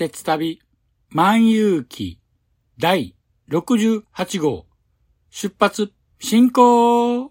鉄旅万有記第68号。出発進行。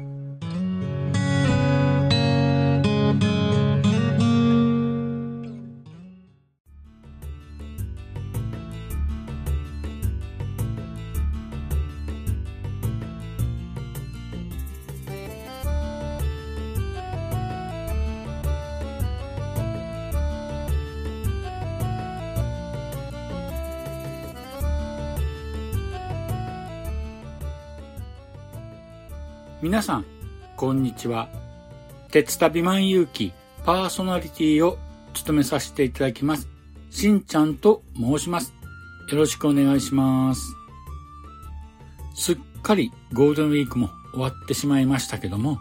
皆さん、こんにちは。鉄旅万有記パーソナリティを務めさせていただきます。しんちゃんと申します。よろしくお願いします。すっかりゴールデンウィークも終わってしまいましたけども、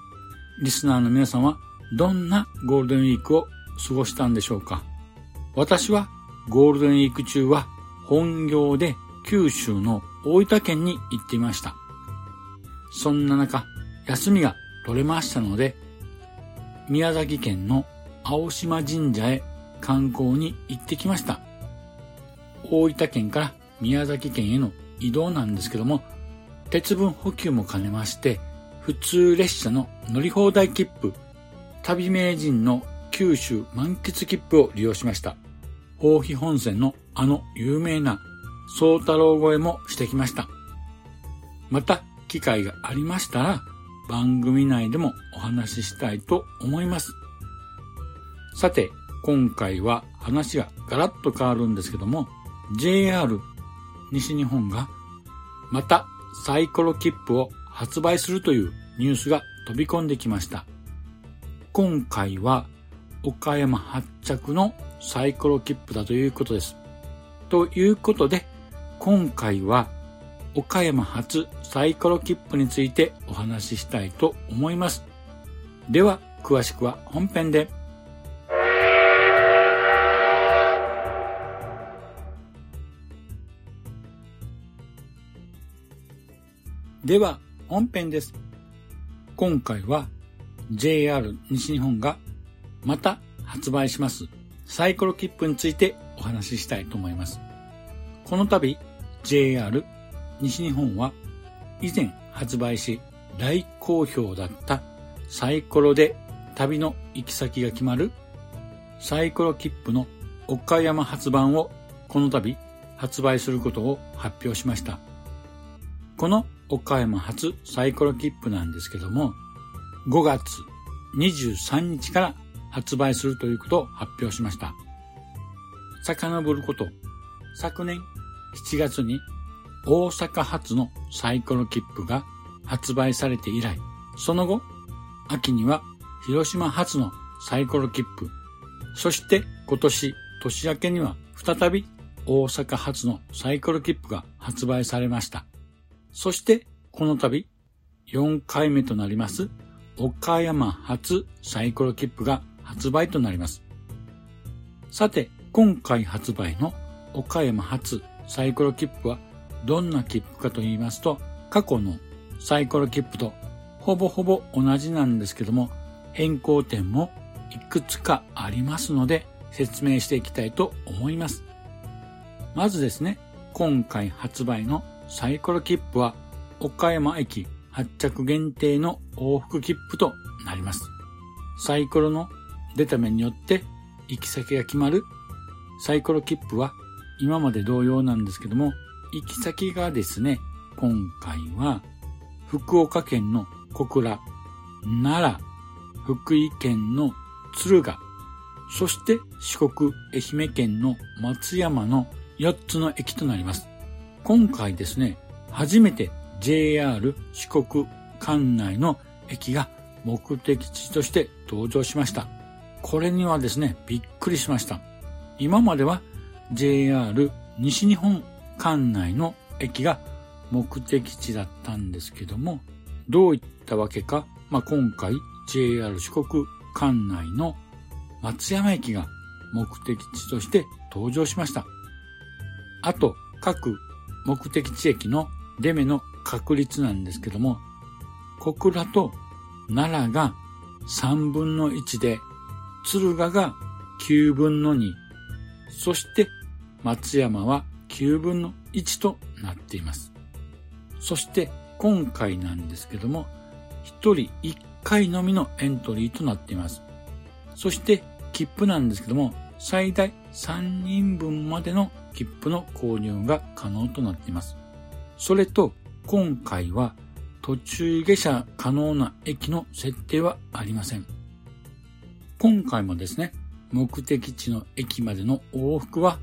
リスナーの皆さんはどんなゴールデンウィークを過ごしたんでしょうか私はゴールデンウィーク中は本業で九州の大分県に行っていました。そんな中、休みが取れましたので、宮崎県の青島神社へ観光に行ってきました。大分県から宮崎県への移動なんですけども、鉄分補給も兼ねまして、普通列車の乗り放題切符、旅名人の九州満喫切符を利用しました。大肥本線のあの有名な宗太郎越えもしてきました。また、機会がありましたら、番組内でもお話ししたいと思います。さて、今回は話がガラッと変わるんですけども、JR 西日本がまたサイコロ切符を発売するというニュースが飛び込んできました。今回は岡山発着のサイコロ切符だということです。ということで、今回は岡山発サイコロ切符についてお話ししたいと思います。では、詳しくは本編で。では、本編です。今回は JR 西日本がまた発売しますサイコロ切符についてお話ししたいと思います。この度 JR 西日本は以前発売し大好評だったサイコロで旅の行き先が決まるサイコロ切符の岡山発売をこの度発売することを発表しました。この岡山発サイコロ切符なんですけども5月23日から発売するということを発表しました。遡ること、昨年7月に大阪発のサイコロ切符が発売されて以来、その後、秋には広島発のサイコロ切符、そして今年年明けには再び大阪発のサイコロ切符が発売されました。そしてこの度4回目となります岡山発サイコロ切符が発売となります。さて、今回発売の岡山発サイコロ切符はどんな切符かと言いますと、過去のサイコロ切符とほぼほぼ同じなんですけども、変更点もいくつかありますので説明していきたいと思います。まずですね、今回発売のサイコロ切符は岡山駅発着限定の往復切符となります。サイコロの出た目によって行き先が決まるサイコロ切符は今まで同様なんですけども、行き先がですね、今回は福岡県の小倉、奈良、福井県の敦賀、そして四国、愛媛県の松山の4つの駅となります。今回ですね、初めて JR 四国管内の駅が目的地として登場しました。これにはですね、びっくりしました。今までは JR 西日本管内の駅が目的地だったんですけども、どういったわけか、まあ、今回 JR 四国管内の松山駅が目的地として登場しました。あと、各目的地駅の出目の確率なんですけども、小倉と奈良が3分の1で、敦賀が9分の2、そして松山は9分の1となっています。そして今回なんですけども、1人1回のみのエントリーとなっています。そして切符なんですけども、最大3人分までの切符の購入が可能となっています。それと今回は途中下車可能な駅の設定はありません。今回もですね、目的地の駅までの往復は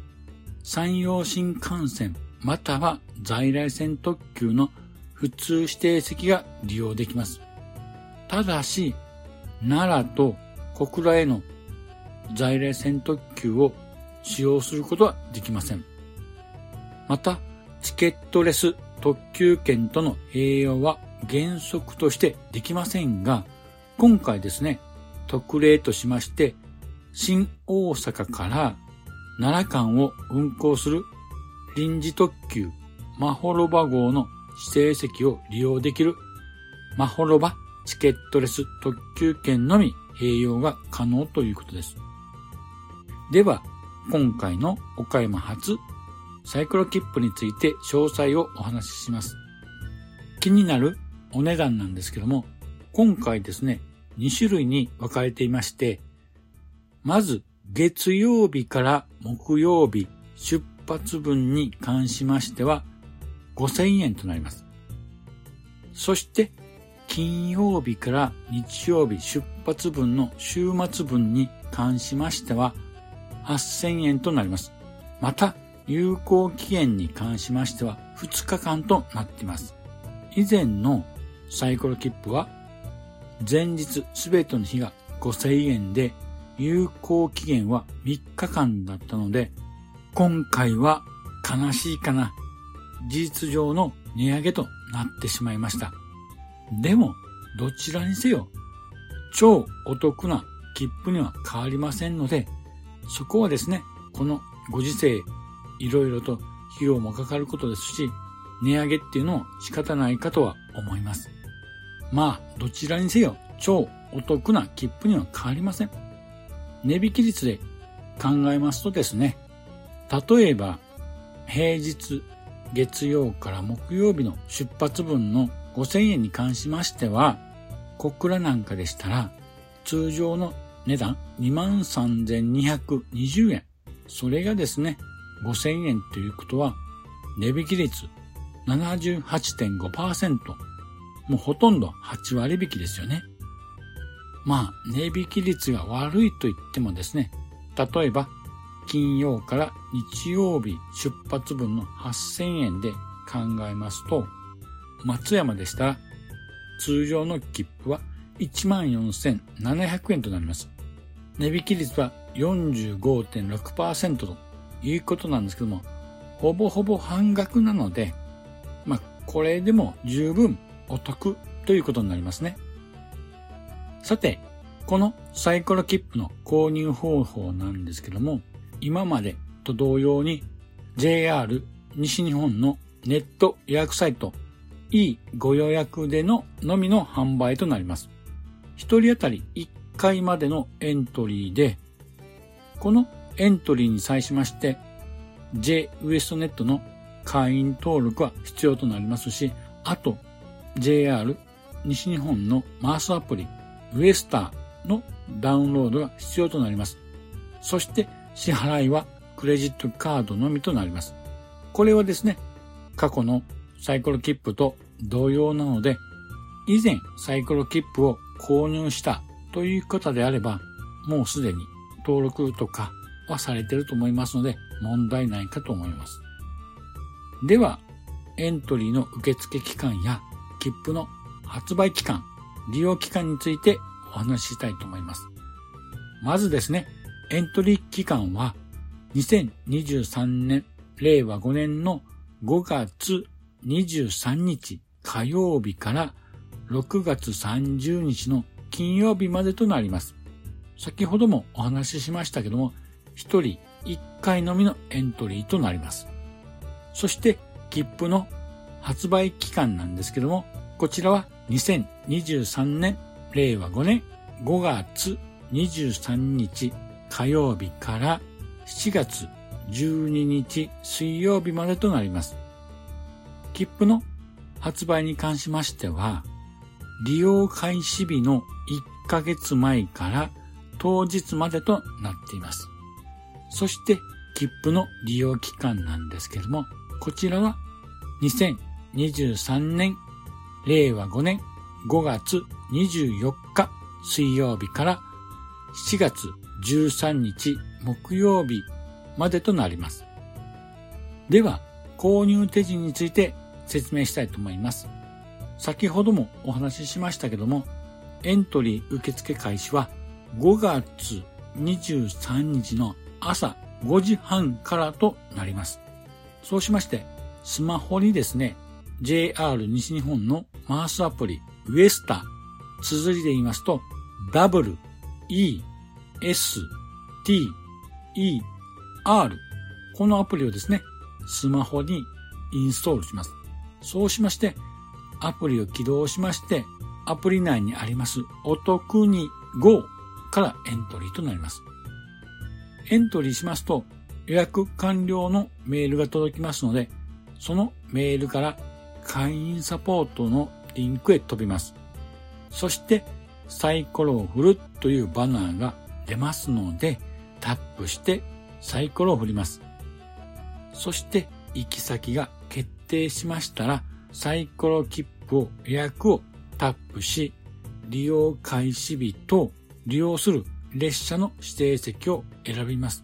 山陽新幹線または在来線特急の普通指定席が利用できます。ただし、奈良と小倉への在来線特急を使用することはできません。また、チケットレス特急券との併用は原則としてできませんが、今回ですね、特例としまして、新大阪から奈良間を運行する臨時特急マホロバ号の指定席を利用できるマホロバチケットレス特急券のみ併用が可能ということです。では、今回の岡山発サイクロ切符について詳細をお話しします。気になるお値段なんですけども、今回ですね、2種類に分かれていまして、まず月曜日から木曜日出発分に関しましては5000円となります。そして金曜日から日曜日出発分の週末分に関しましては8000円となります。また有効期限に関しましては2日間となっています。以前のサイコロ切符は前日すべての日が5000円で有効期限は3日間だったので今回は悲しいかな事実上の値上げとなってしまいました。でもどちらにせよ超お得な切符には変わりませんのでそこはですね、このご時世いろいろと費用もかかることですし、値上げっていうのも仕方ないかとは思います。まあ、どちらにせよ超お得な切符には変わりません。値引き率で考えますとですね、例えば平日月曜から木曜日の出発分の5000円に関しましては、小倉なんかでしたら通常の値段23,220円。それがですね、5000円ということは、値引き率78.5%。もうほとんど8割引きですよね。まあ、値引き率が悪いと言ってもですね、例えば、金曜から日曜日出発分の8000円で考えますと、松山でしたら、通常の切符は14,700円となります。値引き率は45.6%ということなんですけども、ほぼほぼ半額なので、まあ、これでも十分お得ということになりますね。さて、このサイコロ切符の購入方法なんですけども、今までと同様に JR 西日本のネット予約サイト E ご予約でののみの販売となります。一人当たり1回までのエントリーで、このエントリーに際しまして J ウエストネットの会員登録は必要となりますし、あと JR 西日本のマースアプリウエスターのダウンロードが必要となります。そして支払いはクレジットカードのみとなります。これはですね、過去のサイコロ切符と同様なので、以前サイコロ切符を購入したという方であれば、もうすでに登録とかはされていると思いますので、問題ないかと思います。では、エントリーの受付期間や切符の発売期間、利用期間についてお話ししたいと思います。まずですね、エントリー期間は2023年令和5年の5月23日火曜日から6月30日の金曜日までとなります。先ほどもお話ししましたけども、1人1回のみのエントリーとなります。そして切符の発売期間なんですけども、こちらは2023年令和5年5月23日火曜日から7月12日水曜日までとなります。切符の発売に関しましては、利用開始日の1ヶ月前から当日までとなっています。そして切符の利用期間なんですけども、こちらは2023年令和5年5月24日水曜日から7月13日木曜日までとなります。では、購入手順について説明したいと思います。先ほどもお話ししましたけども、エントリー受付開始は5月23日の朝5時半からとなります。そうしまして、スマホにですね、JR 西日本のマースアプリウエスタ、綴りで言いますと W, E, S, T, E, R このアプリをですね、スマホにインストールします。そうしまして、アプリを起動しまして、アプリ内にありますお得に Go からエントリーとなります。エントリーしますと予約完了のメールが届きますので、そのメールから会員サポートのリンクへ飛びます。そしてサイコロを振るというバナーが出ますので、タップしてサイコロを振ります。そして行き先が決定しましたら、サイコロ切符を予約をタップし、利用開始日と利用する列車の指定席を選びます。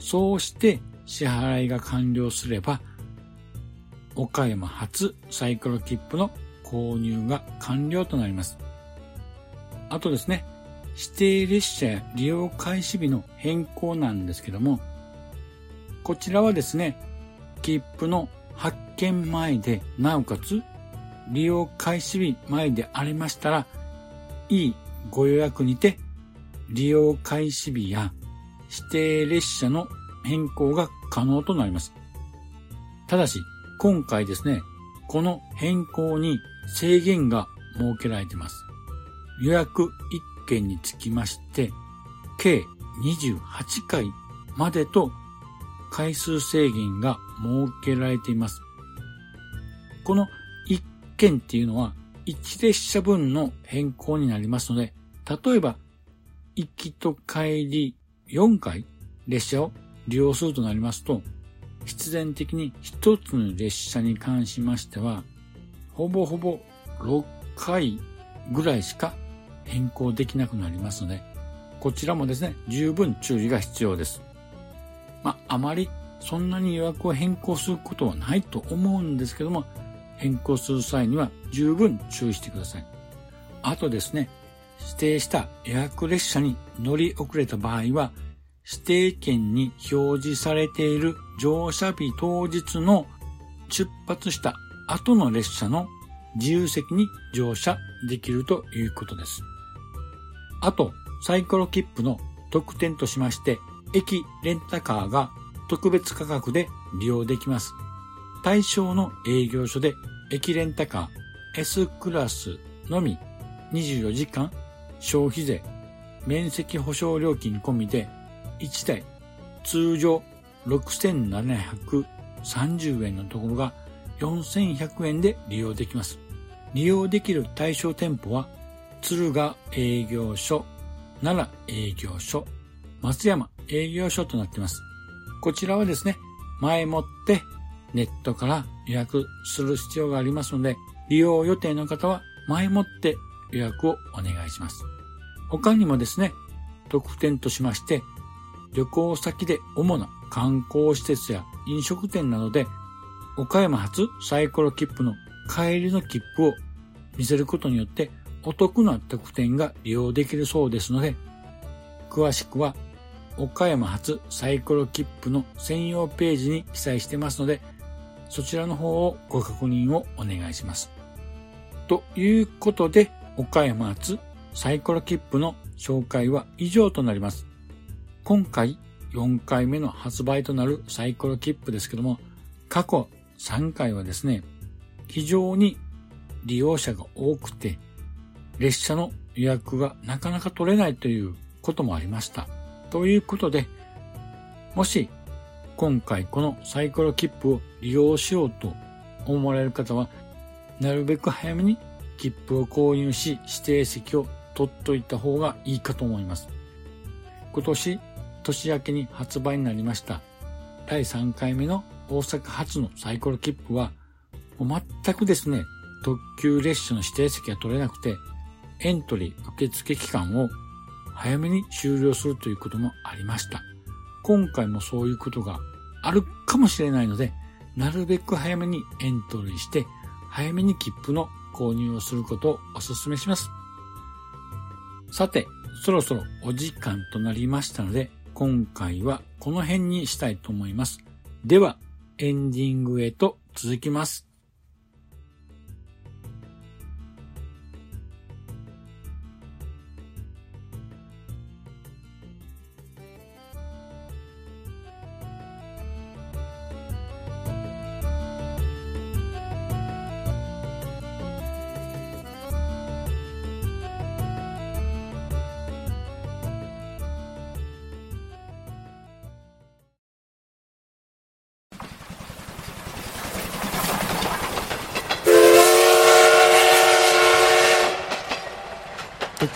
そうして支払いが完了すれば、岡山初サイコロ切符の購入が完了となります。あとですね、指定列車や利用開始日の変更なんですけども、こちらはですね、切符の発券前で、なおかつ利用開始日前でありましたら、いいご予約にて利用開始日や指定列車の変更が可能となります。ただし、今回ですね、この変更に制限が設けられています。予約1件につきまして、計28回までと回数制限が設けられています。この1件っていうのは1列車分の変更になりますので、例えば、行きと帰り4回列車を利用するとなりますと、必然的に1つの列車に関しましては、ほぼほぼ6回ぐらいしか変更できなくなりますので、こちらもですね、十分注意が必要です。まあ、あまりそんなに予約を変更することはないと思うんですけども、変更する際には十分注意してください。あとですね、指定した予約列車に乗り遅れた場合は、指定券に表示されている乗車日当日の出発した後の列車の自由席に乗車できるということです。あと、サイコロ切符の特典としまして、駅レンタカーが特別価格で利用できます。対象の営業所で駅レンタカー S クラスのみ24時間消費税面積保証料金込みで1台通常6730円のところが4100円で利用できます。利用できる対象店舗は敦賀営業所、奈良営業所、松山営業所となっています。こちらはですね、前もってネットから予約する必要がありますので、利用予定の方は前もって予約をお願いします。他にもですね、特典としまして、旅行先で主な観光施設や飲食店などで、岡山発サイコロ切符の帰りの切符を見せることによってお得な特典が利用できるそうですので、詳しくは岡山発サイコロ切符の専用ページに記載してますので、そちらの方をご確認をお願いします。ということで、岡山発サイコロ切符の紹介は以上となります。今回4回目の発売となるサイコロ切符ですけども、過去3回はですね、非常に利用者が多くて、列車の予約がなかなか取れないということもありました。ということで、もし今回このサイコロ切符を利用しようと思われる方は、なるべく早めに切符を購入し指定席を取っといた方がいいかと思います。今年年明けに発売になりました第3回目の大阪発のサイコロ切符は、もう全くですね、特急列車の指定席が取れなくて、エントリー受付期間を早めに終了するということもありました。今回もそういうことがあるかもしれないので、なるべく早めにエントリーして、早めに切符の購入をすることをお勧めします。さて、そろそろお時間となりましたので、今回はこの辺にしたいと思います。では、エンディングへと続きます。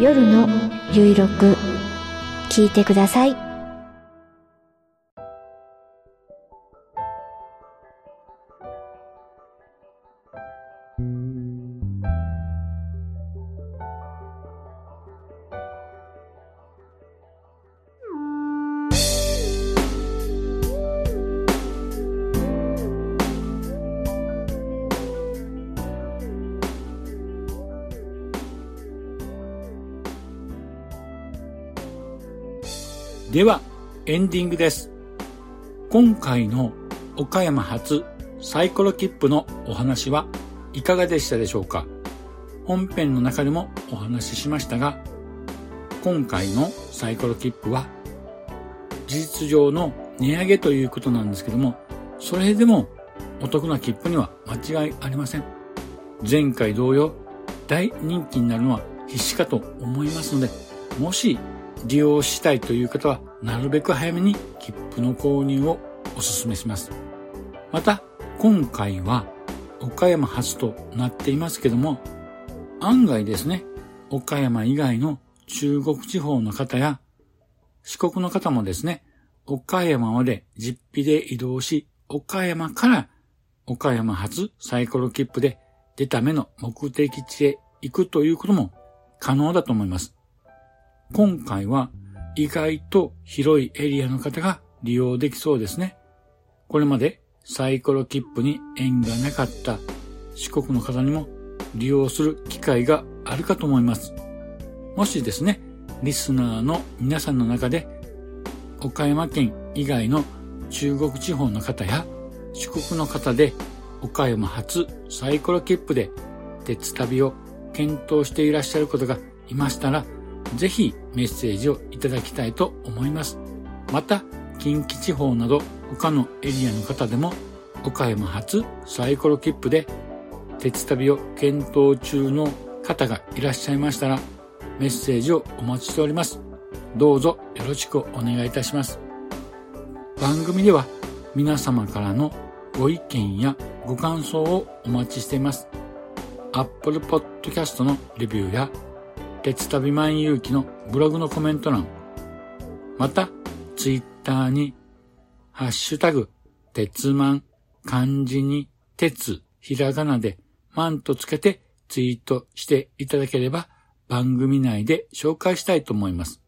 夜のゆいろく聞いてください。では、エンディングです。今回の岡山発サイコロ切符のお話はいかがでしたでしょうか？本編の中でもお話ししましたが、今回のサイコロ切符は事実上の値上げということなんですけども、それでもお得な切符には間違いありません。前回同様、大人気になるのは必至かと思いますので、もし利用したいという方は、なるべく早めに切符の購入をお勧めします。また、今回は岡山発となっていますけども、案外ですね、岡山以外の中国地方の方や四国の方もですね、岡山まで実費で移動し、岡山から岡山発サイコロ切符で出た目の目的地へ行くということも可能だと思います。今回は意外と広いエリアの方が利用できそうですね。これまでサイコロ切符に縁がなかった四国の方にも利用する機会があるかと思います。もしですね、リスナーの皆さんの中で岡山県以外の中国地方の方や四国の方で岡山初サイコロ切符で鉄旅を検討していらっしゃることがいましたら、ぜひメッセージをいただきたいと思います。また、近畿地方など他のエリアの方でも岡山初サイコロ切符で鉄旅を検討中の方がいらっしゃいましたらメッセージをお待ちしております。どうぞよろしくお願いいたします。番組では皆様からのご意見やご感想をお待ちしています。Apple Podcast のレビューや鉄旅万有機のブログのコメント欄、また Twitter にハッシュタグ、鉄マン、漢字に鉄、ひらがなでマンとつけてツイートしていただければ番組内で紹介したいと思います。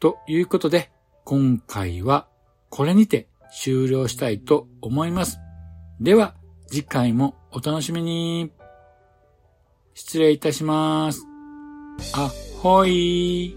ということで、今回はこれにて終了したいと思います。では、次回もお楽しみに。失礼いたします。あ、ほい